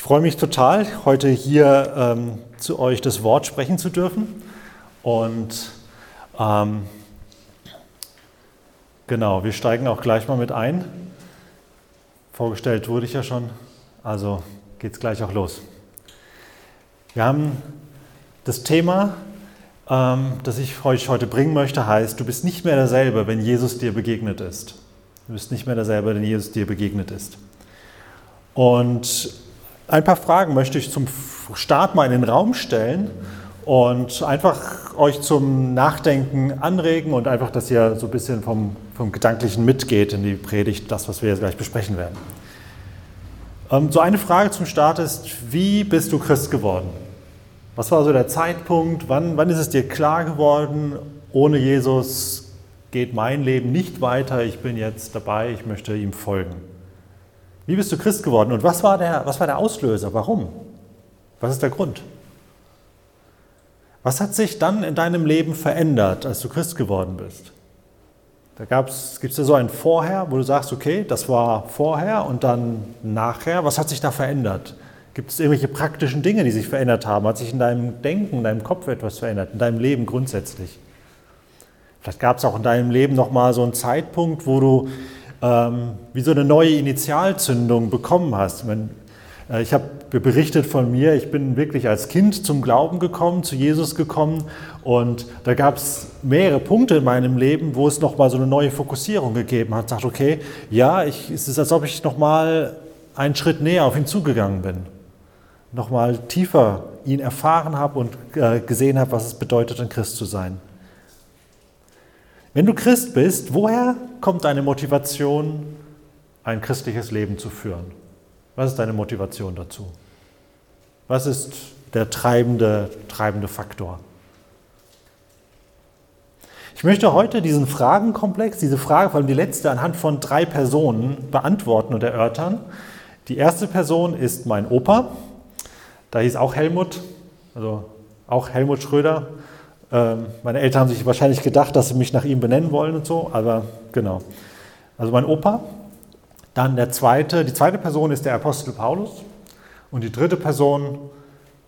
Ich freue mich total, heute hier ähm, zu euch das Wort sprechen zu dürfen. Und ähm, genau, wir steigen auch gleich mal mit ein. Vorgestellt wurde ich ja schon, also geht es gleich auch los. Wir haben das Thema, ähm, das ich euch heute bringen möchte, heißt, du bist nicht mehr derselbe, wenn Jesus dir begegnet ist. Du bist nicht mehr derselbe, wenn Jesus dir begegnet ist. Und ein paar Fragen möchte ich zum Start mal in den Raum stellen und einfach euch zum Nachdenken anregen und einfach, dass ihr so ein bisschen vom, vom Gedanklichen mitgeht in die Predigt, das, was wir jetzt gleich besprechen werden. Ähm, so eine Frage zum Start ist, wie bist du Christ geworden? Was war so der Zeitpunkt? Wann, wann ist es dir klar geworden, ohne Jesus geht mein Leben nicht weiter, ich bin jetzt dabei, ich möchte ihm folgen? Wie bist du Christ geworden und was war der, was war der Auslöser? Warum? Was ist der Grund? Was hat sich dann in deinem Leben verändert, als du Christ geworden bist? Da gibt es ja so ein Vorher, wo du sagst, okay, das war vorher und dann nachher. Was hat sich da verändert? Gibt es irgendwelche praktischen Dinge, die sich verändert haben? Hat sich in deinem Denken, in deinem Kopf etwas verändert, in deinem Leben grundsätzlich? Vielleicht gab es auch in deinem Leben nochmal so einen Zeitpunkt, wo du ähm, wie so eine neue Initialzündung bekommen hast. Äh, ich habe berichtet von mir, ich bin wirklich als Kind zum Glauben gekommen, zu Jesus gekommen und da gab es mehrere Punkte in meinem Leben, wo es nochmal so eine neue Fokussierung gegeben hat. Ich dachte, okay, ja, ich, es ist, als ob ich nochmal einen Schritt näher auf ihn zugegangen bin, nochmal tiefer ihn erfahren habe und äh, gesehen habe, was es bedeutet, ein Christ zu sein. Wenn du Christ bist, woher kommt deine Motivation, ein christliches Leben zu führen? Was ist deine Motivation dazu? Was ist der treibende, treibende Faktor? Ich möchte heute diesen Fragenkomplex, diese Frage, vor allem die letzte, anhand von drei Personen beantworten und erörtern. Die erste Person ist mein Opa. Da hieß auch Helmut, also auch Helmut Schröder. Ähm, meine Eltern haben sich wahrscheinlich gedacht, dass sie mich nach ihm benennen wollen und so, aber genau. Also mein Opa. Dann der zweite, die zweite Person ist der Apostel Paulus. Und die dritte Person,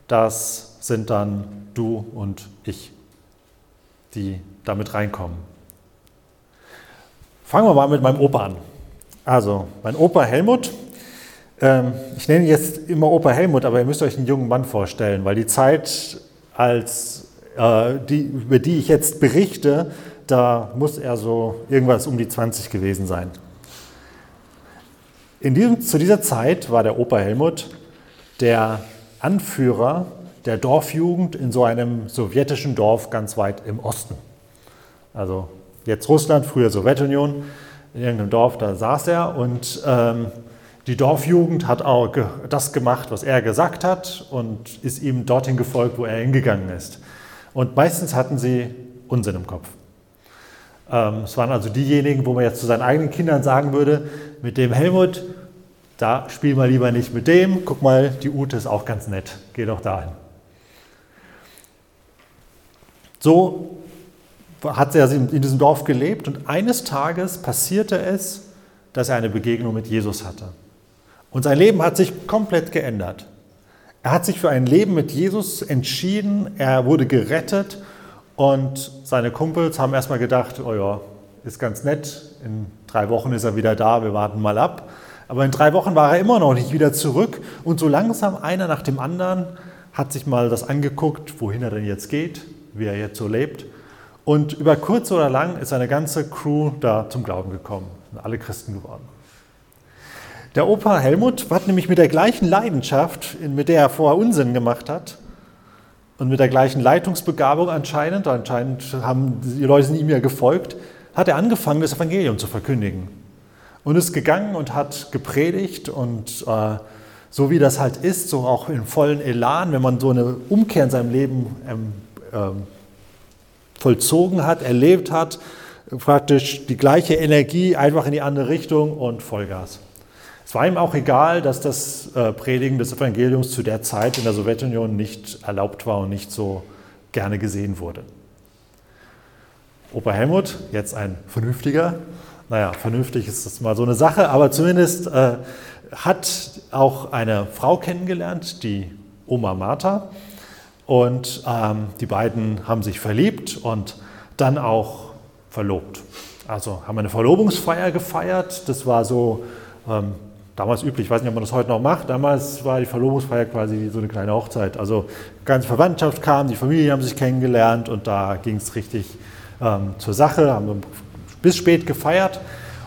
das sind dann du und ich, die damit reinkommen. Fangen wir mal mit meinem Opa an. Also, mein Opa Helmut, ähm, ich nenne ihn jetzt immer Opa Helmut, aber ihr müsst euch einen jungen Mann vorstellen, weil die Zeit als äh, die, über die ich jetzt berichte, da muss er so irgendwas um die 20 gewesen sein. In diesem, zu dieser Zeit war der Opa Helmut der Anführer der Dorfjugend in so einem sowjetischen Dorf ganz weit im Osten. Also jetzt Russland, früher Sowjetunion, in irgendeinem Dorf, da saß er und ähm, die Dorfjugend hat auch das gemacht, was er gesagt hat und ist ihm dorthin gefolgt, wo er hingegangen ist. Und meistens hatten sie Unsinn im Kopf. Ähm, es waren also diejenigen, wo man jetzt zu seinen eigenen Kindern sagen würde, mit dem Helmut, da spiel mal lieber nicht mit dem, guck mal, die Ute ist auch ganz nett, geh doch dahin. So hat er in diesem Dorf gelebt und eines Tages passierte es, dass er eine Begegnung mit Jesus hatte. Und sein Leben hat sich komplett geändert. Er hat sich für ein Leben mit Jesus entschieden, er wurde gerettet und seine Kumpels haben erstmal gedacht, oh ja, ist ganz nett, in drei Wochen ist er wieder da, wir warten mal ab. Aber in drei Wochen war er immer noch nicht wieder zurück und so langsam einer nach dem anderen hat sich mal das angeguckt, wohin er denn jetzt geht, wie er jetzt so lebt. Und über kurz oder lang ist eine ganze Crew da zum Glauben gekommen, sind alle Christen geworden. Der Opa Helmut hat nämlich mit der gleichen Leidenschaft, mit der er vorher Unsinn gemacht hat, und mit der gleichen Leitungsbegabung anscheinend, anscheinend haben die Leute ihm ja gefolgt, hat er angefangen, das Evangelium zu verkündigen. Und ist gegangen und hat gepredigt und äh, so wie das halt ist, so auch in vollen Elan, wenn man so eine Umkehr in seinem Leben ähm, ähm, vollzogen hat, erlebt hat, praktisch die gleiche Energie einfach in die andere Richtung und Vollgas. Es war ihm auch egal, dass das äh, Predigen des Evangeliums zu der Zeit in der Sowjetunion nicht erlaubt war und nicht so gerne gesehen wurde. Opa Helmut, jetzt ein vernünftiger, naja, vernünftig ist das mal so eine Sache, aber zumindest äh, hat auch eine Frau kennengelernt, die Oma Martha. Und ähm, die beiden haben sich verliebt und dann auch verlobt. Also haben eine Verlobungsfeier gefeiert. Das war so ähm, damals üblich. Ich weiß nicht, ob man das heute noch macht. Damals war die Verlobungsfeier quasi so eine kleine Hochzeit. Also ganze Verwandtschaft kam, die Familien haben sich kennengelernt und da ging es richtig ähm, zur Sache. Haben bis spät gefeiert.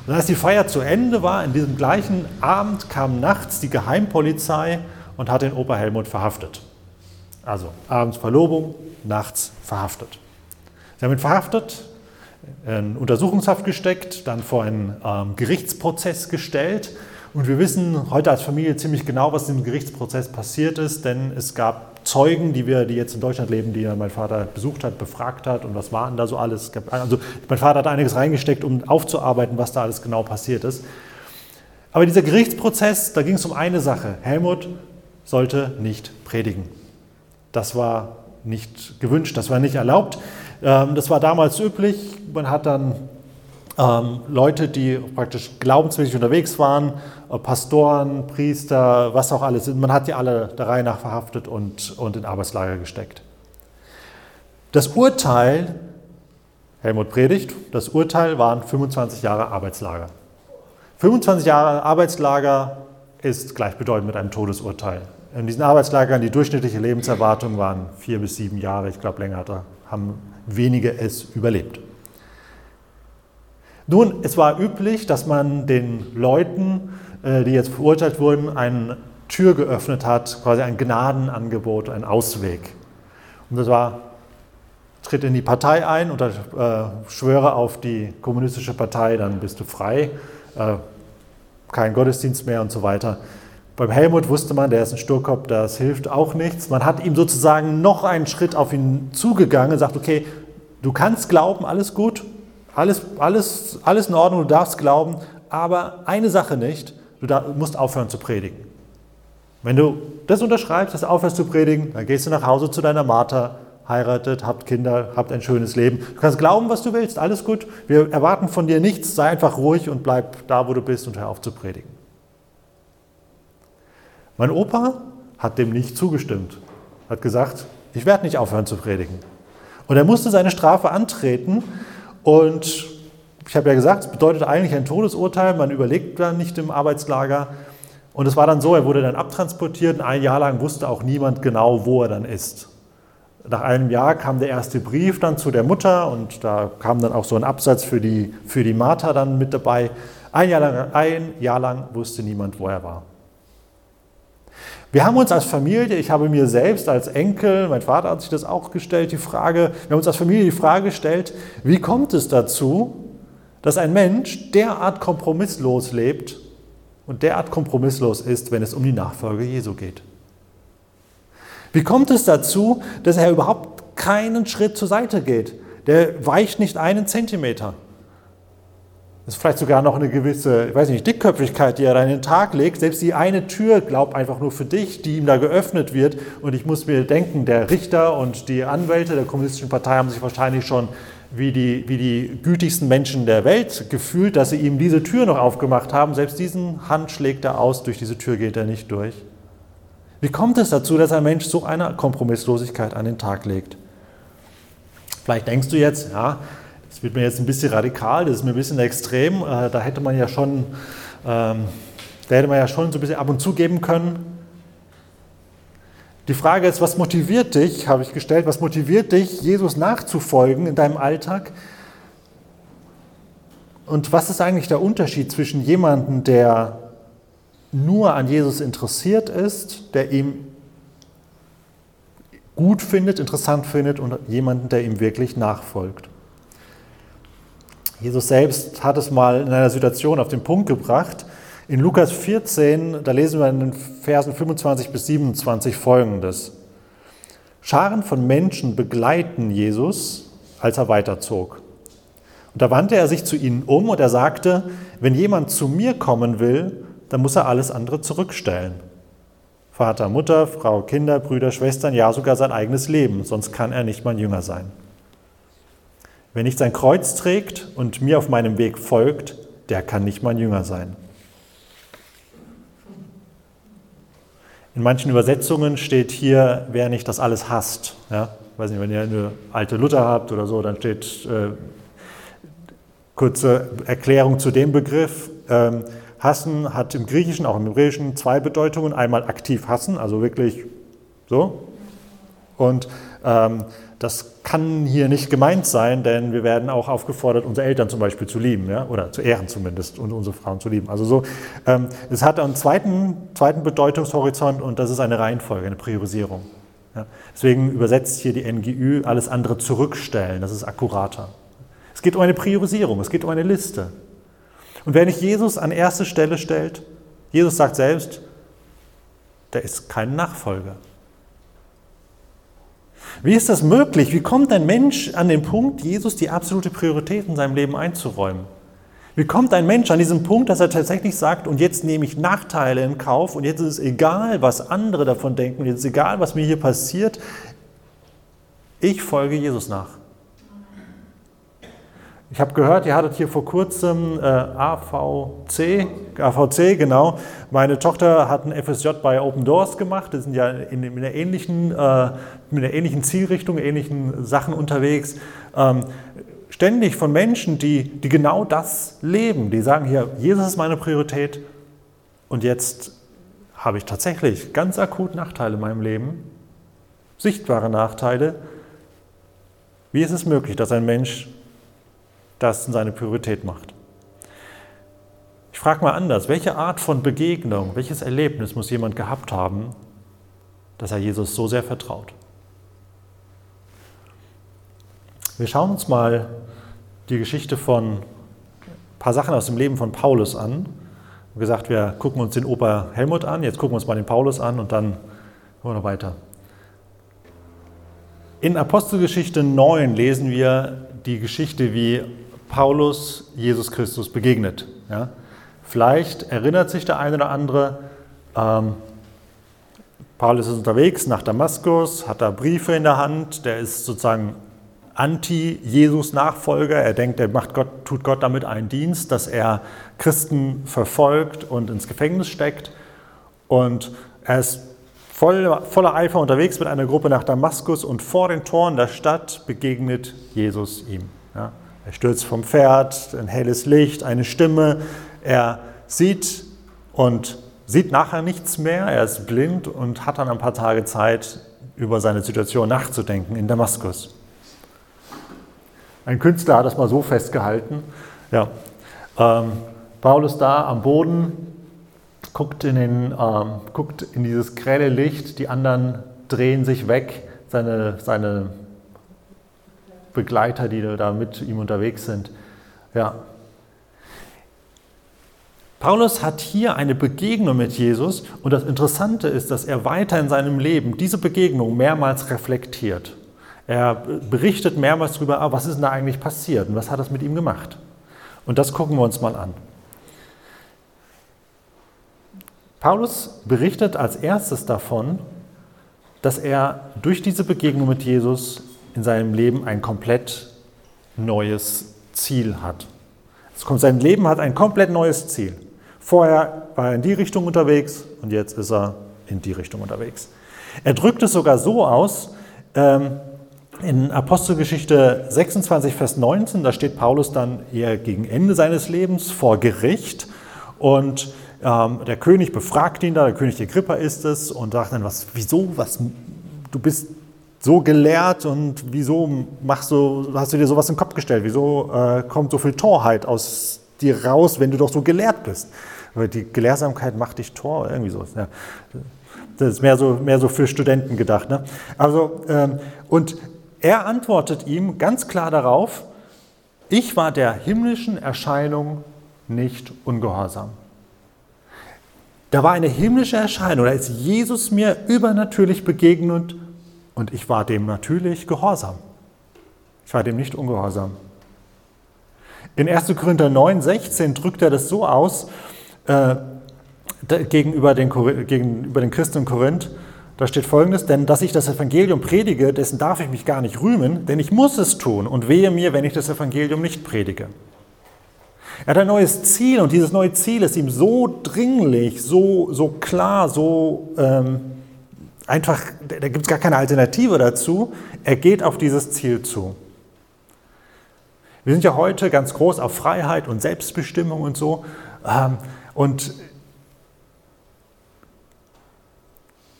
Und als die Feier zu Ende war, in diesem gleichen Abend kam nachts die Geheimpolizei und hat den Opa Helmut verhaftet. Also abends Verlobung, nachts verhaftet. Sie haben ihn verhaftet, in Untersuchungshaft gesteckt, dann vor einen ähm, Gerichtsprozess gestellt. Und wir wissen heute als Familie ziemlich genau, was dem Gerichtsprozess passiert ist, denn es gab Zeugen, die wir, die jetzt in Deutschland leben, die mein Vater besucht hat, befragt hat und was war denn da so alles. Also mein Vater hat einiges reingesteckt, um aufzuarbeiten, was da alles genau passiert ist. Aber dieser Gerichtsprozess, da ging es um eine Sache. Helmut sollte nicht predigen. Das war nicht gewünscht, das war nicht erlaubt. Ähm, das war damals üblich. Man hat dann ähm, Leute, die praktisch glaubensmäßig unterwegs waren, äh, Pastoren, Priester, was auch alles, man hat die alle der Reihe nach verhaftet und, und in Arbeitslager gesteckt. Das Urteil, Helmut predigt, das Urteil waren 25 Jahre Arbeitslager. 25 Jahre Arbeitslager ist gleichbedeutend mit einem Todesurteil. In diesen Arbeitslagern, die durchschnittliche Lebenserwartung waren vier bis sieben Jahre, ich glaube länger haben wenige es überlebt. Nun, es war üblich, dass man den Leuten, äh, die jetzt verurteilt wurden, eine Tür geöffnet hat, quasi ein Gnadenangebot, ein Ausweg. Und das war, tritt in die Partei ein und äh, schwöre auf die kommunistische Partei, dann bist du frei, äh, kein Gottesdienst mehr und so weiter. Beim Helmut wusste man, der ist ein Sturkopf, das hilft auch nichts. Man hat ihm sozusagen noch einen Schritt auf ihn zugegangen, sagt, okay, du kannst glauben, alles gut, alles, alles, alles in Ordnung, du darfst glauben, aber eine Sache nicht, du musst aufhören zu predigen. Wenn du das unterschreibst, dass du aufhörst zu predigen, dann gehst du nach Hause zu deiner Martha, heiratet, habt Kinder, habt ein schönes Leben. Du kannst glauben, was du willst, alles gut. Wir erwarten von dir nichts, sei einfach ruhig und bleib da, wo du bist und hör auf zu predigen. Mein Opa hat dem nicht zugestimmt, hat gesagt, ich werde nicht aufhören zu predigen. Und er musste seine Strafe antreten und ich habe ja gesagt, es bedeutet eigentlich ein Todesurteil, man überlegt dann nicht im Arbeitslager. Und es war dann so, er wurde dann abtransportiert und ein Jahr lang wusste auch niemand genau, wo er dann ist. Nach einem Jahr kam der erste Brief dann zu der Mutter und da kam dann auch so ein Absatz für die, für die Martha dann mit dabei. Ein Jahr, lang, ein Jahr lang wusste niemand, wo er war. Wir haben uns als Familie, ich habe mir selbst als Enkel, mein Vater hat sich das auch gestellt, die Frage, wir haben uns als Familie die Frage gestellt, wie kommt es dazu, dass ein Mensch derart kompromisslos lebt und derart kompromisslos ist, wenn es um die Nachfolge Jesu geht? Wie kommt es dazu, dass er überhaupt keinen Schritt zur Seite geht? Der weicht nicht einen Zentimeter. Das ist vielleicht sogar noch eine gewisse, ich weiß nicht, Dickköpfigkeit, die er da in den Tag legt. Selbst die eine Tür glaubt einfach nur für dich, die ihm da geöffnet wird. Und ich muss mir denken, der Richter und die Anwälte der Kommunistischen Partei haben sich wahrscheinlich schon wie die, wie die gütigsten Menschen der Welt gefühlt, dass sie ihm diese Tür noch aufgemacht haben. Selbst diesen Hand schlägt er aus, durch diese Tür geht er nicht durch. Wie kommt es dazu, dass ein Mensch so eine Kompromisslosigkeit an den Tag legt? Vielleicht denkst du jetzt, ja, das wird mir jetzt ein bisschen radikal, das ist mir ein bisschen extrem. Äh, da hätte man ja schon, ähm, da hätte man ja schon so ein bisschen ab und zu geben können. Die Frage ist, was motiviert dich, habe ich gestellt, was motiviert dich, Jesus nachzufolgen in deinem Alltag? Und was ist eigentlich der Unterschied zwischen jemandem, der nur an Jesus interessiert ist, der ihm gut findet, interessant findet und jemanden, der ihm wirklich nachfolgt? Jesus selbst hat es mal in einer Situation auf den Punkt gebracht. In Lukas 14, da lesen wir in den Versen 25 bis 27 folgendes. Scharen von Menschen begleiten Jesus, als er weiterzog. Und da wandte er sich zu ihnen um und er sagte, wenn jemand zu mir kommen will, dann muss er alles andere zurückstellen. Vater, Mutter, Frau, Kinder, Brüder, Schwestern, ja sogar sein eigenes Leben, sonst kann er nicht mein Jünger sein. Wer nicht sein Kreuz trägt und mir auf meinem Weg folgt, der kann nicht mein Jünger sein. In manchen Übersetzungen steht hier, wer nicht das alles hasst. Ja? Ich weiß nicht, wenn ihr eine alte Luther habt oder so, dann steht äh, kurze Erklärung zu dem Begriff. Ähm, hassen hat im Griechischen, auch im Hebräischen, zwei Bedeutungen. Einmal aktiv hassen, also wirklich so. Und ähm, das kann hier nicht gemeint sein, denn wir werden auch aufgefordert, unsere Eltern zum Beispiel zu lieben, ja? oder zu ehren zumindest und unsere Frauen zu lieben. Also so, ähm, es hat einen zweiten, zweiten Bedeutungshorizont und das ist eine Reihenfolge, eine Priorisierung. Ja? Deswegen übersetzt hier die NGÜ alles andere zurückstellen, das ist akkurater. Es geht um eine Priorisierung, es geht um eine Liste. Und wer nicht Jesus an erste Stelle stellt, Jesus sagt selbst, der ist kein Nachfolger. Wie ist das möglich? Wie kommt ein Mensch an den Punkt, Jesus die absolute Priorität in seinem Leben einzuräumen? Wie kommt ein Mensch an diesen Punkt, dass er tatsächlich sagt, und jetzt nehme ich Nachteile in Kauf und jetzt ist es egal, was andere davon denken, jetzt ist es egal, was mir hier passiert, ich folge Jesus nach. Ich habe gehört, ihr hattet hier vor kurzem äh, AVC, AVC, genau. Meine Tochter hat ein FSJ bei Open Doors gemacht. Die sind ja in, in, einer, ähnlichen, äh, in einer ähnlichen Zielrichtung, ähnlichen Sachen unterwegs. Ähm, ständig von Menschen, die, die genau das leben. Die sagen hier, Jesus ist meine Priorität und jetzt habe ich tatsächlich ganz akut Nachteile in meinem Leben, sichtbare Nachteile. Wie ist es möglich, dass ein Mensch das seine Priorität macht. Ich frage mal anders, welche Art von Begegnung, welches Erlebnis muss jemand gehabt haben, dass er Jesus so sehr vertraut? Wir schauen uns mal die Geschichte von ein paar Sachen aus dem Leben von Paulus an. Wie gesagt, wir gucken uns den Opa Helmut an, jetzt gucken wir uns mal den Paulus an und dann gehen wir noch weiter. In Apostelgeschichte 9 lesen wir die Geschichte, wie Paulus Jesus Christus begegnet. Ja? Vielleicht erinnert sich der eine oder andere, ähm, Paulus ist unterwegs nach Damaskus, hat da Briefe in der Hand, der ist sozusagen Anti-Jesus-Nachfolger. Er denkt, er macht Gott, tut Gott damit einen Dienst, dass er Christen verfolgt und ins Gefängnis steckt. Und er ist voll, voller Eifer unterwegs mit einer Gruppe nach Damaskus und vor den Toren der Stadt begegnet Jesus ihm. Ja. Er stürzt vom Pferd, ein helles Licht, eine Stimme. Er sieht und sieht nachher nichts mehr. Er ist blind und hat dann ein paar Tage Zeit, über seine Situation nachzudenken in Damaskus. Ein Künstler hat das mal so festgehalten. Ja, ähm, Paulus da am Boden guckt in, den, ähm, guckt in dieses grelle Licht, die anderen drehen sich weg, seine, seine Begleiter, die da mit ihm unterwegs sind. Ja. Paulus hat hier eine Begegnung mit Jesus und das Interessante ist, dass er weiter in seinem Leben diese Begegnung mehrmals reflektiert. Er berichtet mehrmals darüber, ah, was ist denn da eigentlich passiert und was hat das mit ihm gemacht. Und das gucken wir uns mal an. Paulus berichtet als erstes davon, dass er durch diese Begegnung mit Jesus in seinem Leben ein komplett neues Ziel hat. Sein Leben hat ein komplett neues Ziel. Vorher war er in die Richtung unterwegs und jetzt ist er in die Richtung unterwegs. Er drückt es sogar so aus, ähm, in Apostelgeschichte 26, Vers 19, da steht Paulus dann eher gegen Ende seines Lebens vor Gericht und ähm, der König befragt ihn da, der König Agrippa ist es und sagt dann, was, wieso, was, du bist so gelehrt und wieso machst du, hast du dir sowas im Kopf gestellt? Wieso äh, kommt so viel Torheit aus dir raus, wenn du doch so gelehrt bist? Weil die Gelehrsamkeit macht dich Tor, irgendwie so. Ja. Das ist mehr so, mehr so für Studenten gedacht. Ne? Also, ähm, und er antwortet ihm ganz klar darauf, ich war der himmlischen Erscheinung nicht ungehorsam. Da war eine himmlische Erscheinung, da ist Jesus mir übernatürlich begegnet und ich war dem natürlich gehorsam. Ich war dem nicht ungehorsam. In 1. Korinther 9, 16 drückt er das so aus äh, gegenüber, den, gegenüber den Christen in Korinth. Da steht folgendes: Denn dass ich das Evangelium predige, dessen darf ich mich gar nicht rühmen, denn ich muss es tun und wehe mir, wenn ich das Evangelium nicht predige. Er hat ein neues Ziel und dieses neue Ziel ist ihm so dringlich, so, so klar, so ähm, einfach, da gibt es gar keine Alternative dazu. Er geht auf dieses Ziel zu. Wir sind ja heute ganz groß auf Freiheit und Selbstbestimmung und so. Ähm, und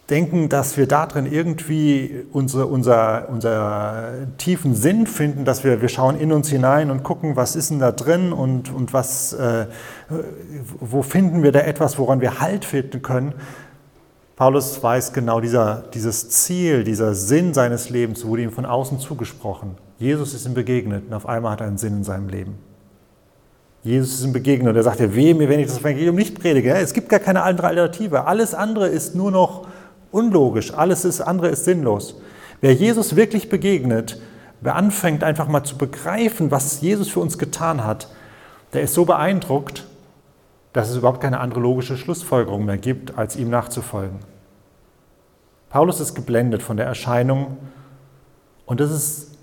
denken, dass wir darin irgendwie unsere, unser, unser tiefen Sinn finden, dass wir, wir schauen in uns hinein und gucken, was ist denn da drin und, und was, äh, wo finden wir da etwas, woran wir Halt finden können. Paulus weiß genau, dieser, dieses Ziel, dieser Sinn seines Lebens wurde ihm von außen zugesprochen. Jesus ist ihm begegnet und auf einmal hat er einen Sinn in seinem Leben. Jesus ist ihm begegnet und er sagt, ja, weh mir, wenn ich das Evangelium nicht predige. Es gibt gar keine andere Alternative. Alles andere ist nur noch unlogisch, alles ist, andere ist sinnlos. Wer Jesus wirklich begegnet, wer anfängt einfach mal zu begreifen, was Jesus für uns getan hat, der ist so beeindruckt, dass es überhaupt keine andere logische Schlussfolgerung mehr gibt, als ihm nachzufolgen. Paulus ist geblendet von der Erscheinung und das ist,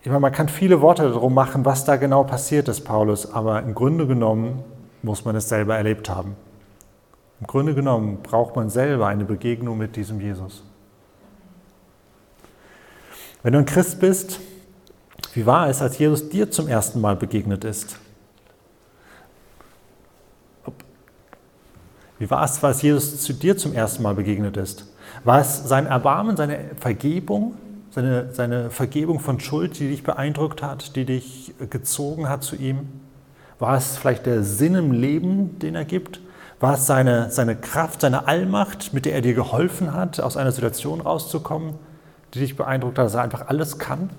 ich meine, man kann viele Worte darum machen, was da genau passiert ist, Paulus, aber im Grunde genommen muss man es selber erlebt haben. Im Grunde genommen braucht man selber eine Begegnung mit diesem Jesus. Wenn du ein Christ bist, wie war es, als Jesus dir zum ersten Mal begegnet ist? Wie war es, als Jesus zu dir zum ersten Mal begegnet ist? War es sein Erbarmen, seine Vergebung, seine, seine Vergebung von Schuld, die dich beeindruckt hat, die dich gezogen hat zu ihm? War es vielleicht der Sinn im Leben, den er gibt? War es seine, seine Kraft, seine Allmacht, mit der er dir geholfen hat, aus einer Situation rauszukommen, die dich beeindruckt hat, dass er einfach alles kann?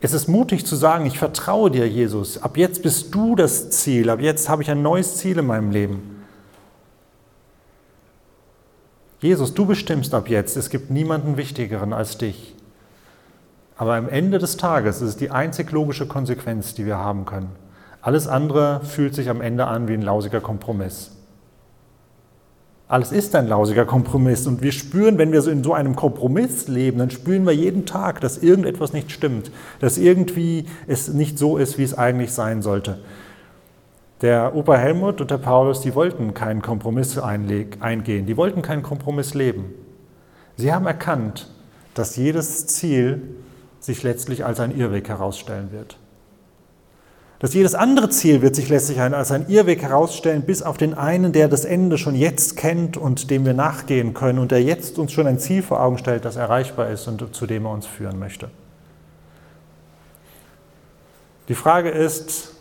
Es ist mutig zu sagen, ich vertraue dir, Jesus. Ab jetzt bist du das Ziel. Ab jetzt habe ich ein neues Ziel in meinem Leben. Jesus, du bestimmst ab jetzt. Es gibt niemanden Wichtigeren als dich. Aber am Ende des Tages ist es die einzig logische Konsequenz, die wir haben können. Alles andere fühlt sich am Ende an wie ein lausiger Kompromiss. Alles ist ein lausiger Kompromiss und wir spüren, wenn wir so in so einem Kompromiss leben, dann spüren wir jeden Tag, dass irgendetwas nicht stimmt, dass irgendwie es nicht so ist, wie es eigentlich sein sollte. Der Opa Helmut und der Paulus, die wollten keinen Kompromiss eingehen, die wollten keinen Kompromiss leben. Sie haben erkannt, dass jedes Ziel sich letztlich als ein Irrweg herausstellen wird. Dass jedes andere Ziel wird sich letztlich als ein Irrweg herausstellen, bis auf den einen, der das Ende schon jetzt kennt und dem wir nachgehen können und der jetzt uns schon ein Ziel vor Augen stellt, das erreichbar ist und zu dem er uns führen möchte. Die Frage ist,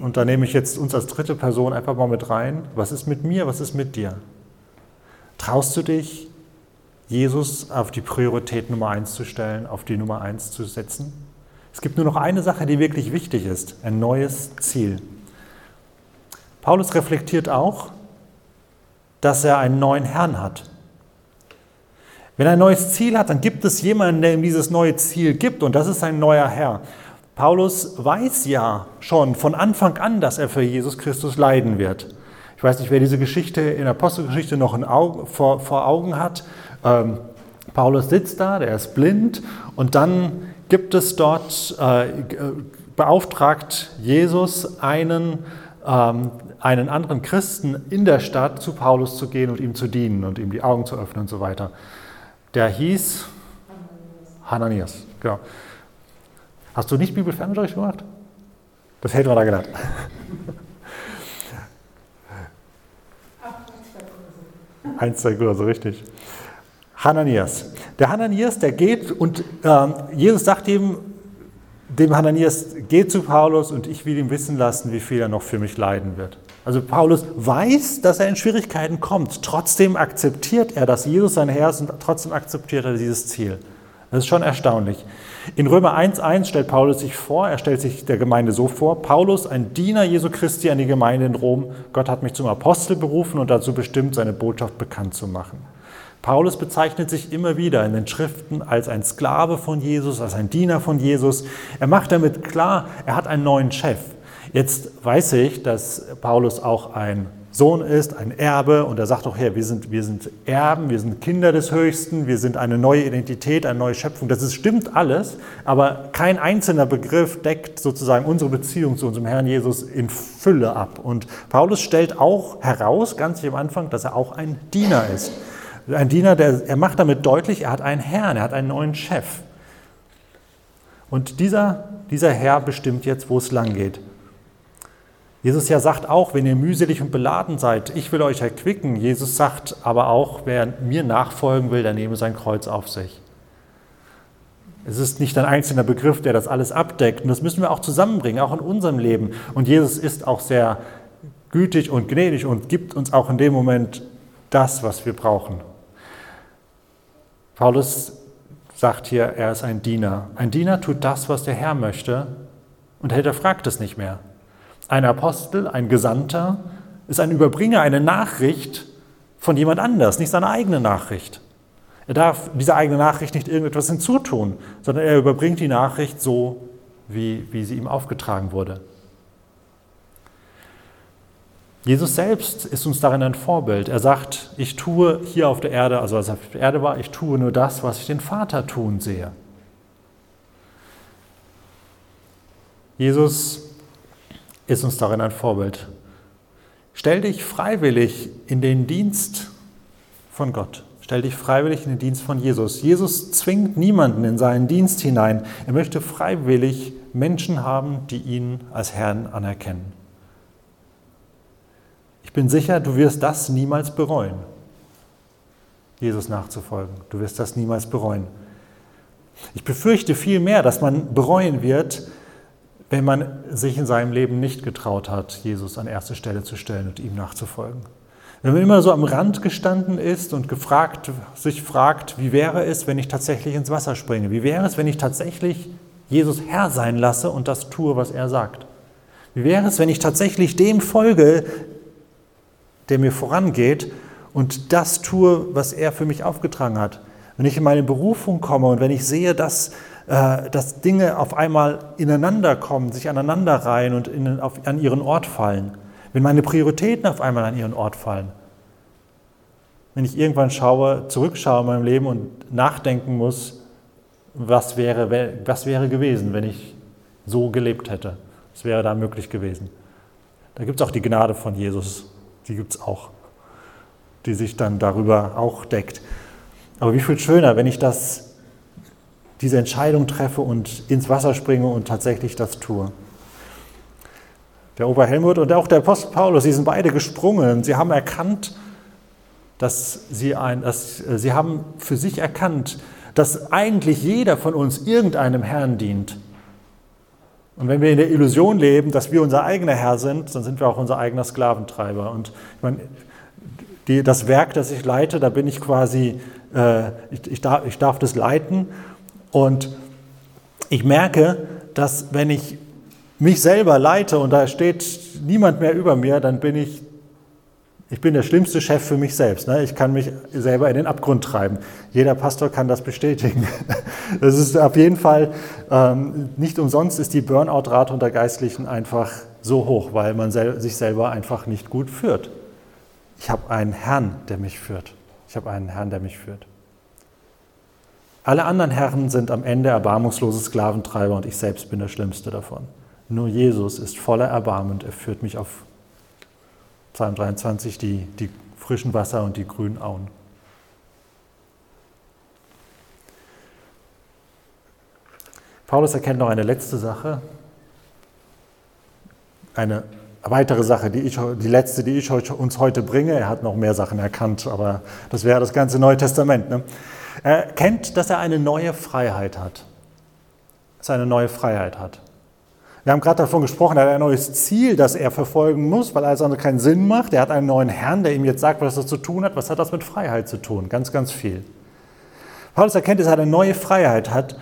und da nehme ich jetzt uns als dritte Person einfach mal mit rein, was ist mit mir, was ist mit dir? Traust du dich, Jesus auf die Priorität Nummer eins zu stellen, auf die Nummer eins zu setzen? Es gibt nur noch eine Sache, die wirklich wichtig ist, ein neues Ziel. Paulus reflektiert auch, dass er einen neuen Herrn hat. Wenn er ein neues Ziel hat, dann gibt es jemanden, der ihm dieses neue Ziel gibt und das ist ein neuer Herr. Paulus weiß ja schon von Anfang an, dass er für Jesus Christus leiden wird. Ich weiß nicht, wer diese Geschichte in der Apostelgeschichte noch Augen, vor, vor, Augen hat. Ähm, Paulus sitzt da, der ist blind und dann gibt es dort, äh, beauftragt Jesus einen, ähm, einen anderen Christen in der Stadt zu Paulus zu gehen und ihm zu dienen und ihm die Augen zu öffnen und so weiter. Der hieß Hananias. Genau. Hast du nicht Bibelfernunterricht gemacht? Das hätte man da gedacht. Eins, zwei Kurse, richtig. Hananias. Der Hananias, der geht und äh, Jesus sagt ihm, dem Hananias, geh zu Paulus und ich will ihm wissen lassen, wie viel er noch für mich leiden wird. Also Paulus weiß, dass er in Schwierigkeiten kommt. Trotzdem akzeptiert er, dass Jesus sein Herr ist und trotzdem akzeptiert er dieses Ziel. Das ist schon erstaunlich. In Römer 1.1 stellt Paulus sich vor, er stellt sich der Gemeinde so vor, Paulus, ein Diener Jesu Christi an die Gemeinde in Rom, Gott hat mich zum Apostel berufen und dazu bestimmt, seine Botschaft bekannt zu machen. Paulus bezeichnet sich immer wieder in den Schriften als ein Sklave von Jesus, als ein Diener von Jesus. Er macht damit klar, er hat einen neuen Chef. Jetzt weiß ich, dass Paulus auch ein Sohn ist, ein Erbe und er sagt auch, her, wir sind, wir sind Erben, wir sind Kinder des Höchsten, wir sind eine neue Identität, eine neue Schöpfung. Das ist, stimmt alles, aber kein einzelner Begriff deckt sozusagen unsere Beziehung zu unserem Herrn Jesus in Fülle ab. Und Paulus stellt auch heraus, ganz am Anfang, dass er auch ein Diener ist. Ein Diener, der, er macht damit deutlich, er hat einen Herrn, er hat einen neuen Chef. Und dieser, dieser Herr bestimmt jetzt, wo es lang geht. Jesus ja sagt auch, wenn ihr mühselig und beladen seid, ich will euch erquicken. Jesus sagt aber auch, wer mir nachfolgen will, der nehme sein Kreuz auf sich. Es ist nicht ein einzelner Begriff, der das alles abdeckt. Und das müssen wir auch zusammenbringen, auch in unserem Leben. Und Jesus ist auch sehr gütig und gnädig und gibt uns auch in dem Moment das, was wir brauchen. Paulus sagt hier, er ist ein Diener. Ein Diener tut das, was der Herr möchte und er hinterfragt es nicht mehr. Ein Apostel, ein Gesandter ist ein Überbringer, eine Nachricht von jemand anders, nicht seine eigene Nachricht. Er darf dieser eigenen Nachricht nicht irgendetwas hinzutun, sondern er überbringt die Nachricht so, wie, wie sie ihm aufgetragen wurde. Jesus selbst ist uns darin ein Vorbild. Er sagt, ich tue hier auf der Erde, also als er auf der Erde war, ich tue nur das, was ich den Vater tun sehe. Jesus ist uns darin ein Vorbild. Stell dich freiwillig in den Dienst von Gott. Stell dich freiwillig in den Dienst von Jesus. Jesus zwingt niemanden in seinen Dienst hinein. Er möchte freiwillig Menschen haben, die ihn als Herrn anerkennen bin sicher, du wirst das niemals bereuen, Jesus nachzufolgen. Du wirst das niemals bereuen. Ich befürchte vielmehr, dass man bereuen wird, wenn man sich in seinem Leben nicht getraut hat, Jesus an erste Stelle zu stellen und ihm nachzufolgen. Wenn man immer so am Rand gestanden ist und gefragt, sich fragt, wie wäre es, wenn ich tatsächlich ins Wasser springe? Wie wäre es, wenn ich tatsächlich Jesus Herr sein lasse und das tue, was er sagt? Wie wäre es, wenn ich tatsächlich dem folge, der mir vorangeht und das tue, was er für mich aufgetragen hat. Wenn ich in meine Berufung komme und wenn ich sehe, dass, äh, dass Dinge auf einmal ineinander kommen, sich aneinander reihen und in, auf, an ihren Ort fallen, wenn meine Prioritäten auf einmal an ihren Ort fallen, wenn ich irgendwann schaue, zurückschaue in meinem Leben und nachdenken muss, was wäre, was wäre gewesen, wenn ich so gelebt hätte. Was wäre da möglich gewesen? Da gibt es auch die Gnade von Jesus die gibt es auch, die sich dann darüber auch deckt. Aber wie viel schöner, wenn ich das, diese Entscheidung treffe und ins Wasser springe und tatsächlich das tue. Der Ober Helmut und auch der Apostel Paulus, sie sind beide gesprungen. Sie haben erkannt, dass sie, ein, dass sie haben für sich erkannt, dass eigentlich jeder von uns irgendeinem Herrn dient. Und wenn wir in der Illusion leben, dass wir unser eigener Herr sind, dann sind wir auch unser eigener Sklaventreiber. Und ich meine, die, das Werk, das ich leite, da bin ich quasi, äh, ich, ich, darf, ich darf das leiten. Und ich merke, dass wenn ich mich selber leite und da steht niemand mehr über mir, dann bin ich ich bin der schlimmste Chef für mich selbst. Ne? Ich kann mich selber in den Abgrund treiben. Jeder Pastor kann das bestätigen. Das ist auf jeden Fall, ähm, nicht umsonst ist die Burnout-Rate unter Geistlichen einfach so hoch, weil man sel sich selber einfach nicht gut führt. Ich habe einen Herrn, der mich führt. Ich habe einen Herrn, der mich führt. Alle anderen Herren sind am Ende erbarmungslose Sklaventreiber und ich selbst bin der Schlimmste davon. Nur Jesus ist voller Erbarmen und er führt mich auf Psalm 23, die, die frischen Wasser und die grünen Auen. Paulus erkennt noch eine letzte Sache, eine weitere Sache, die, ich, die letzte, die ich uns heute bringe. Er hat noch mehr Sachen erkannt, aber das wäre das ganze Neue Testament. Ne? Er erkennt, dass er eine neue Freiheit hat. Dass er eine neue Freiheit hat. Wir haben gerade davon gesprochen, er hat ein neues Ziel, das er verfolgen muss, weil alles andere keinen Sinn macht. Er hat einen neuen Herrn, der ihm jetzt sagt, was er zu tun hat. Was hat das mit Freiheit zu tun? Ganz, ganz viel. Paulus erkennt, dass er eine neue Freiheit hat.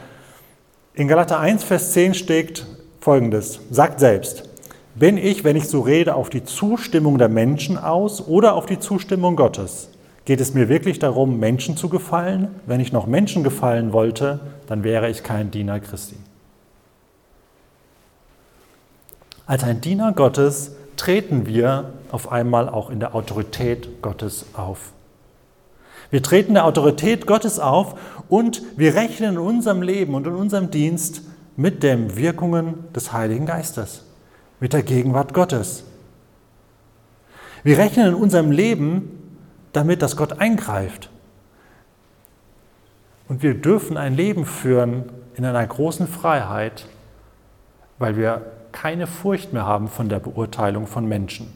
In Galater 1, Vers 10 steht folgendes, sagt selbst, bin ich, wenn ich so rede, auf die Zustimmung der Menschen aus oder auf die Zustimmung Gottes? Geht es mir wirklich darum, Menschen zu gefallen? Wenn ich noch Menschen gefallen wollte, dann wäre ich kein Diener Christi. Als ein Diener Gottes treten wir auf einmal auch in der Autorität Gottes auf. Wir treten der Autorität Gottes auf und wir rechnen in unserem Leben und in unserem Dienst mit den Wirkungen des Heiligen Geistes, mit der Gegenwart Gottes. Wir rechnen in unserem Leben damit, dass Gott eingreift. Und wir dürfen ein Leben führen in einer großen Freiheit, weil wir keine Furcht mehr haben von der Beurteilung von Menschen.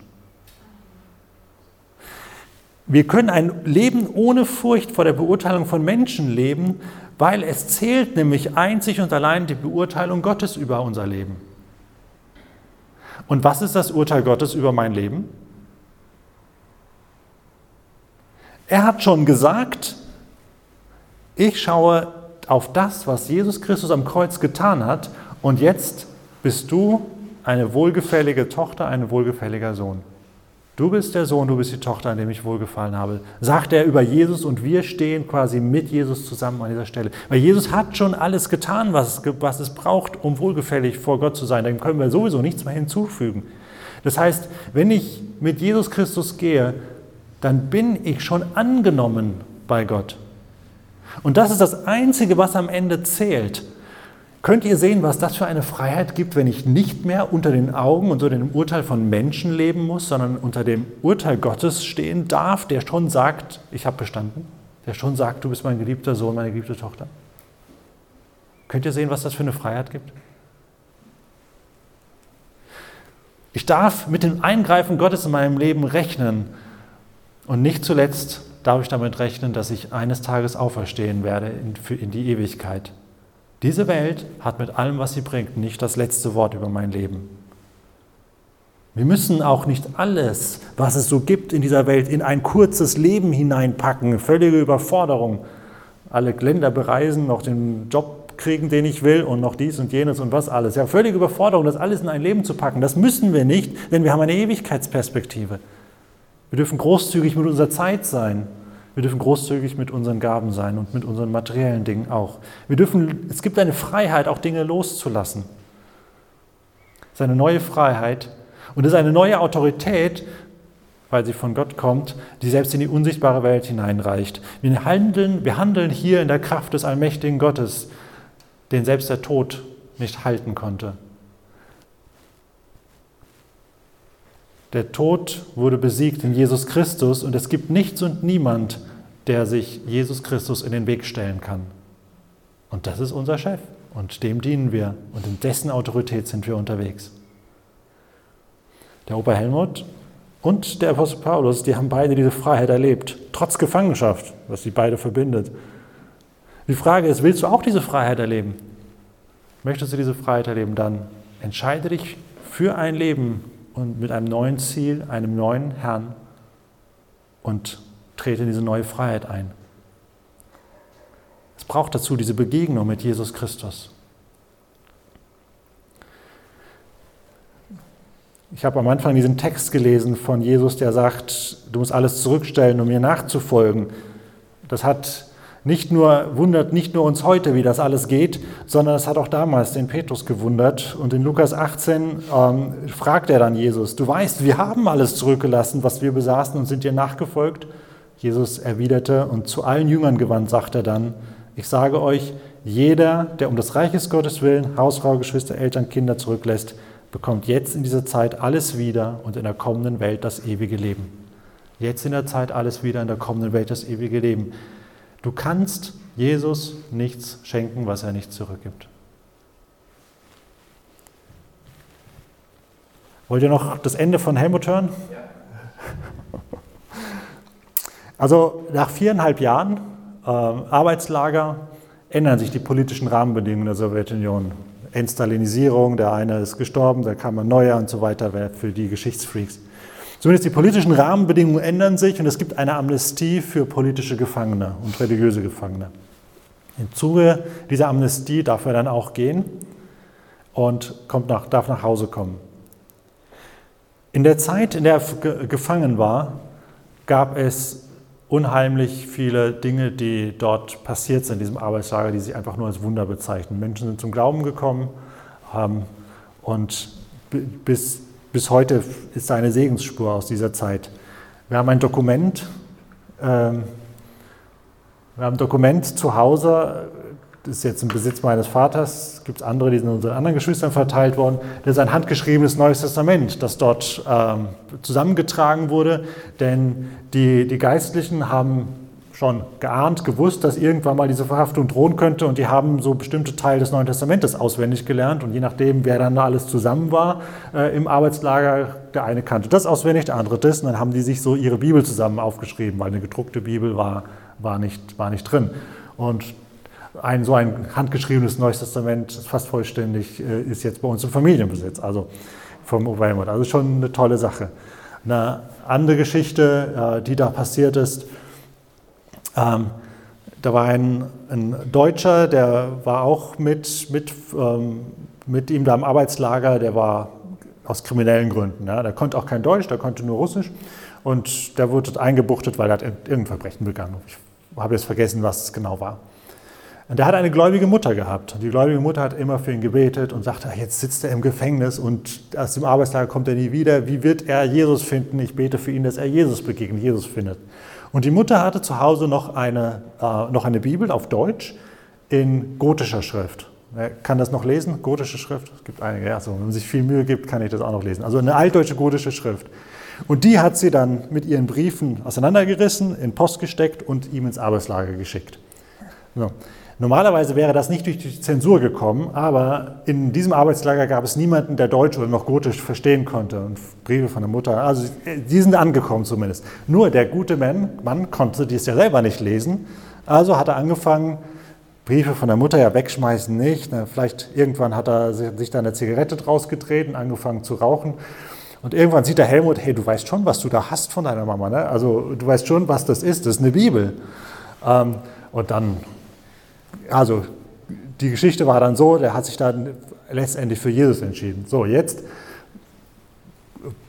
Wir können ein Leben ohne Furcht vor der Beurteilung von Menschen leben, weil es zählt nämlich einzig und allein die Beurteilung Gottes über unser Leben. Und was ist das Urteil Gottes über mein Leben? Er hat schon gesagt, ich schaue auf das, was Jesus Christus am Kreuz getan hat und jetzt bist du eine wohlgefällige Tochter, ein wohlgefälliger Sohn. Du bist der Sohn, du bist die Tochter, an dem ich wohlgefallen habe. Sagt er über Jesus und wir stehen quasi mit Jesus zusammen an dieser Stelle. Weil Jesus hat schon alles getan, was, was es braucht, um wohlgefällig vor Gott zu sein. Dann können wir sowieso nichts mehr hinzufügen. Das heißt, wenn ich mit Jesus Christus gehe, dann bin ich schon angenommen bei Gott. Und das ist das Einzige, was am Ende zählt. Könnt ihr sehen, was das für eine Freiheit gibt, wenn ich nicht mehr unter den Augen und unter dem Urteil von Menschen leben muss, sondern unter dem Urteil Gottes stehen darf, der schon sagt, ich habe bestanden, der schon sagt, du bist mein geliebter Sohn, meine geliebte Tochter? Könnt ihr sehen, was das für eine Freiheit gibt? Ich darf mit dem Eingreifen Gottes in meinem Leben rechnen und nicht zuletzt darf ich damit rechnen, dass ich eines Tages auferstehen werde in, in die Ewigkeit. Diese Welt hat mit allem, was sie bringt, nicht das letzte Wort über mein Leben. Wir müssen auch nicht alles, was es so gibt in dieser Welt, in ein kurzes Leben hineinpacken. Völlige Überforderung. Alle Länder bereisen, noch den Job kriegen, den ich will und noch dies und jenes und was alles. Ja, völlige Überforderung, das alles in ein Leben zu packen. Das müssen wir nicht, denn wir haben eine Ewigkeitsperspektive. Wir dürfen großzügig mit unserer Zeit sein. Wir dürfen großzügig mit unseren Gaben sein und mit unseren materiellen Dingen auch. Wir dürfen, es gibt eine Freiheit, auch Dinge loszulassen. Es ist eine neue Freiheit und es ist eine neue Autorität, weil sie von Gott kommt, die selbst in die unsichtbare Welt hineinreicht. Wir handeln, wir handeln hier in der Kraft des allmächtigen Gottes, den selbst der Tod nicht halten konnte. Der Tod wurde besiegt in Jesus Christus und es gibt nichts und niemand, der sich Jesus Christus in den Weg stellen kann. Und das ist unser Chef und dem dienen wir und in dessen Autorität sind wir unterwegs. Der Opa Helmut und der Apostel Paulus, die haben beide diese Freiheit erlebt, trotz Gefangenschaft, was sie beide verbindet. Die Frage ist, willst du auch diese Freiheit erleben? Möchtest du diese Freiheit erleben, dann entscheide dich für ein Leben und mit einem neuen Ziel, einem neuen Herrn und trete in diese neue Freiheit ein. Es braucht dazu diese Begegnung mit Jesus Christus. Ich habe am Anfang diesen Text gelesen von Jesus, der sagt, du musst alles zurückstellen, um mir nachzufolgen. Das hat nicht nur, wundert nicht nur uns heute, wie das alles geht, sondern es hat auch damals den Petrus gewundert. Und in Lukas 18 ähm, fragt er dann Jesus, du weißt, wir haben alles zurückgelassen, was wir besaßen und sind dir nachgefolgt. Jesus erwiderte und zu allen Jüngern gewandt, sagt er dann, ich sage euch, jeder, der um des Reiches Gottes willen Hausfrau, Geschwister, Eltern, Kinder zurücklässt, bekommt jetzt in dieser Zeit alles wieder und in der kommenden Welt das ewige Leben. Jetzt in der Zeit alles wieder, in der kommenden Welt das ewige Leben. Du kannst Jesus nichts schenken, was er nicht zurückgibt. Wollt ihr noch das Ende von Helmut hören? Ja. Also nach viereinhalb Jahren äh, Arbeitslager ändern sich die politischen Rahmenbedingungen der Sowjetunion. Entstalinisierung, der eine ist gestorben, da kam ein neuer und so weiter für die Geschichtsfreaks. Zumindest die politischen Rahmenbedingungen ändern sich und es gibt eine Amnestie für politische Gefangene und religiöse Gefangene. Im Zuge dieser Amnestie darf er dann auch gehen und kommt nach, darf nach Hause kommen. In der Zeit, in der er gefangen war, gab es unheimlich viele Dinge, die dort passiert sind in diesem Arbeitslager, die sich einfach nur als Wunder bezeichnen. Menschen sind zum Glauben gekommen ähm, und bis bis heute ist eine Segensspur aus dieser Zeit. Wir haben ein Dokument, ähm, wir haben ein Dokument zu Hause, das ist jetzt im Besitz meines Vaters, es gibt andere, die sind unseren anderen Geschwistern verteilt worden. Das ist ein handgeschriebenes Neues Testament, das dort ähm, zusammengetragen wurde, denn die, die Geistlichen haben schon geahnt, gewusst, dass irgendwann mal diese Verhaftung drohen könnte und die haben so bestimmte Teile des Neuen Testamentes auswendig gelernt und je nachdem, wer dann da alles zusammen war äh, im Arbeitslager, der eine kannte das auswendig, der andere das und dann haben die sich so ihre Bibel zusammen aufgeschrieben, weil eine gedruckte Bibel war, war, nicht, war nicht drin. Und ein, so ein handgeschriebenes Neues Testament, fast vollständig, äh, ist jetzt bei uns im Familienbesitz, also vom Opa Helmut. Also schon eine tolle Sache. Eine andere Geschichte, äh, die da passiert ist, ähm, da war ein, ein, Deutscher, der war auch mit, mit, ähm, mit ihm da im Arbeitslager, der war aus kriminellen Gründen. Ja. Der konnte auch kein Deutsch, der konnte nur Russisch und der wurde eingebuchtet, weil er hat irgendein Verbrechen begangen. Ich habe jetzt vergessen, was es genau war. Und der hat eine gläubige Mutter gehabt. Die gläubige Mutter hat immer für ihn gebetet und sagte, jetzt sitzt er im Gefängnis und aus dem Arbeitslager kommt er nie wieder. Wie wird er Jesus finden? Ich bete für ihn, dass er Jesus begegnet, Jesus findet. Und die Mutter hatte zu Hause noch eine, äh, noch eine Bibel auf Deutsch in gotischer Schrift. Wer kann das noch lesen? Gotische Schrift? Es gibt einige, ja, so, wenn man sich viel Mühe gibt, kann ich das auch noch lesen. Also eine altdeutsche gotische Schrift. Und die hat sie dann mit ihren Briefen auseinandergerissen, in Post gesteckt und ihm ins Arbeitslager geschickt. So. Normalerweise wäre das nicht durch die Zensur gekommen, aber in diesem Arbeitslager gab es niemanden, der Deutsch oder noch Gotisch verstehen konnte. Und Briefe von der Mutter, also die sind angekommen zumindest. Nur der gute Mann, Mann konnte dies ja selber nicht lesen, also hat er angefangen, Briefe von der Mutter ja wegschmeißen nicht. Vielleicht irgendwann hat er sich da eine Zigarette draus getreten, angefangen zu rauchen. Und irgendwann sieht der Helmut, hey, du weißt schon, was du da hast von deiner Mama. Ne? Also du weißt schon, was das ist. Das ist eine Bibel. Ähm, und dann also die Geschichte war dann so, der hat sich dann letztendlich für Jesus entschieden. So, jetzt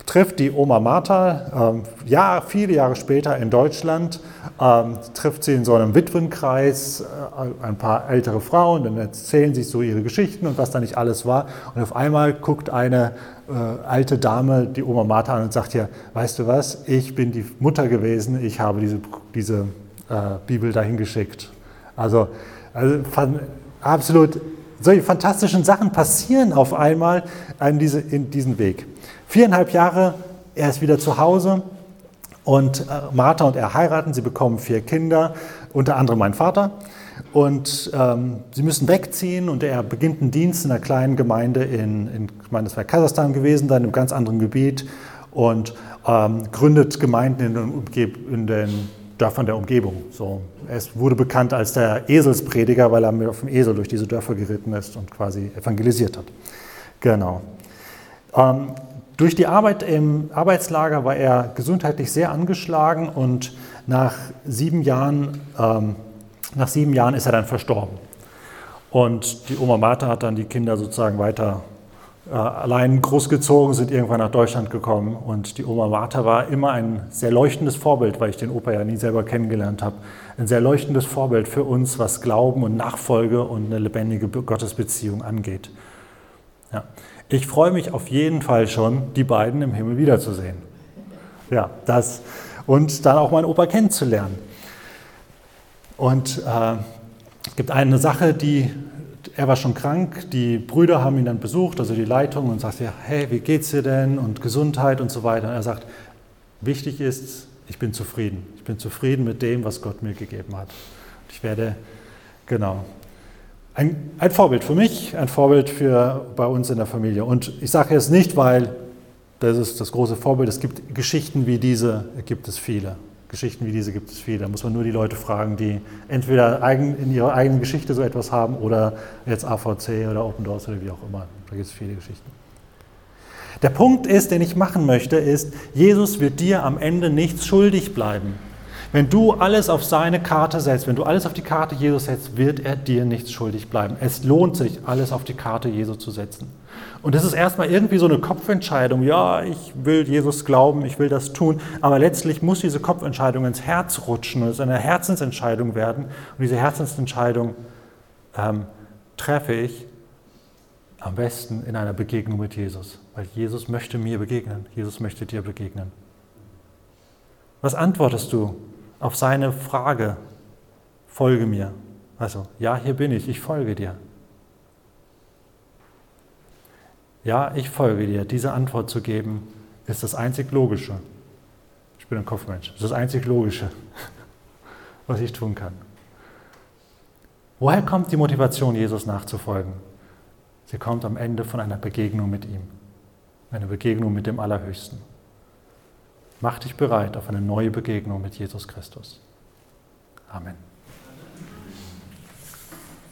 trifft die Oma Martha, ähm, ja, viele Jahre später in Deutschland, ähm, trifft sie in so einem Witwenkreis äh, ein paar ältere Frauen, dann erzählen sich so ihre Geschichten und was da nicht alles war. Und auf einmal guckt eine äh, alte Dame die Oma Martha an und sagt ja, weißt du was, ich bin die Mutter gewesen, ich habe diese, diese äh, Bibel dahin geschickt. Also also absolut, solche fantastischen Sachen passieren auf einmal in, diese, in diesen Weg. Viereinhalb Jahre, er ist wieder zu Hause und äh, Martha und er heiraten, sie bekommen vier Kinder, unter anderem mein Vater. Und ähm, sie müssen wegziehen und er beginnt einen Dienst in einer kleinen Gemeinde in, in ich meine, das war Kasachstan gewesen, dann in einem ganz anderen Gebiet und ähm, gründet Gemeinden in in den Dörfern der Umgebung. So, es wurde bekannt als der Eselsprediger, weil er auf dem Esel durch diese Dörfer geritten ist und quasi evangelisiert hat. Genau. Ähm, durch die Arbeit im Arbeitslager war er gesundheitlich sehr angeschlagen und nach sieben Jahren, ähm, nach sieben Jahren ist er dann verstorben. Und die Oma Martha hat dann die Kinder sozusagen weiter allein großgezogen, sind irgendwann nach Deutschland gekommen. Und die Oma Martha war immer ein sehr leuchtendes Vorbild, weil ich den Opa ja nie selber kennengelernt habe. Ein sehr leuchtendes Vorbild für uns, was Glauben und Nachfolge und eine lebendige Gottesbeziehung angeht. Ja. Ich freue mich auf jeden Fall schon, die beiden im Himmel wiederzusehen. Ja, das und dann auch meinen Opa kennenzulernen. Und äh, es gibt eine Sache, die er war schon krank, die Brüder haben ihn dann besucht, also die Leitung, und sagt ja, hey, wie geht's dir denn und Gesundheit und so weiter. Und er sagt, wichtig ist, ich bin zufrieden. Ich bin zufrieden mit dem, was Gott mir gegeben hat. Ich werde, genau, ein, ein Vorbild für mich, ein Vorbild für bei uns in der Familie. Und ich sage es nicht, weil das ist das große Vorbild. Es gibt Geschichten wie diese, gibt es viele. Geschichten wie diese gibt es viele. Da muss man nur die Leute fragen, die entweder in ihrer eigenen Geschichte so etwas haben oder jetzt AVC oder Open Doors oder wie auch immer. Da gibt es viele Geschichten. Der Punkt ist, den ich machen möchte, ist, Jesus wird dir am Ende nichts schuldig bleiben. Wenn du alles auf seine Karte setzt, wenn du alles auf die Karte Jesus setzt, wird er dir nichts schuldig bleiben. Es lohnt sich, alles auf die Karte Jesu zu setzen. Und das ist erstmal irgendwie so eine Kopfentscheidung. Ja, ich will Jesus glauben, ich will das tun. Aber letztlich muss diese Kopfentscheidung ins Herz rutschen und es eine Herzensentscheidung werden. Und diese Herzensentscheidung ähm, treffe ich am besten in einer Begegnung mit Jesus. Weil Jesus möchte mir begegnen. Jesus möchte dir begegnen. Was antwortest du auf seine Frage, folge mir? Also, ja, hier bin ich, ich folge dir. Ja, ich folge dir. Diese Antwort zu geben, ist das einzig Logische. Ich bin ein Kopfmensch. Das ist das einzig Logische, was ich tun kann. Woher kommt die Motivation, Jesus nachzufolgen? Sie kommt am Ende von einer Begegnung mit ihm, eine Begegnung mit dem Allerhöchsten. Mach dich bereit auf eine neue Begegnung mit Jesus Christus. Amen.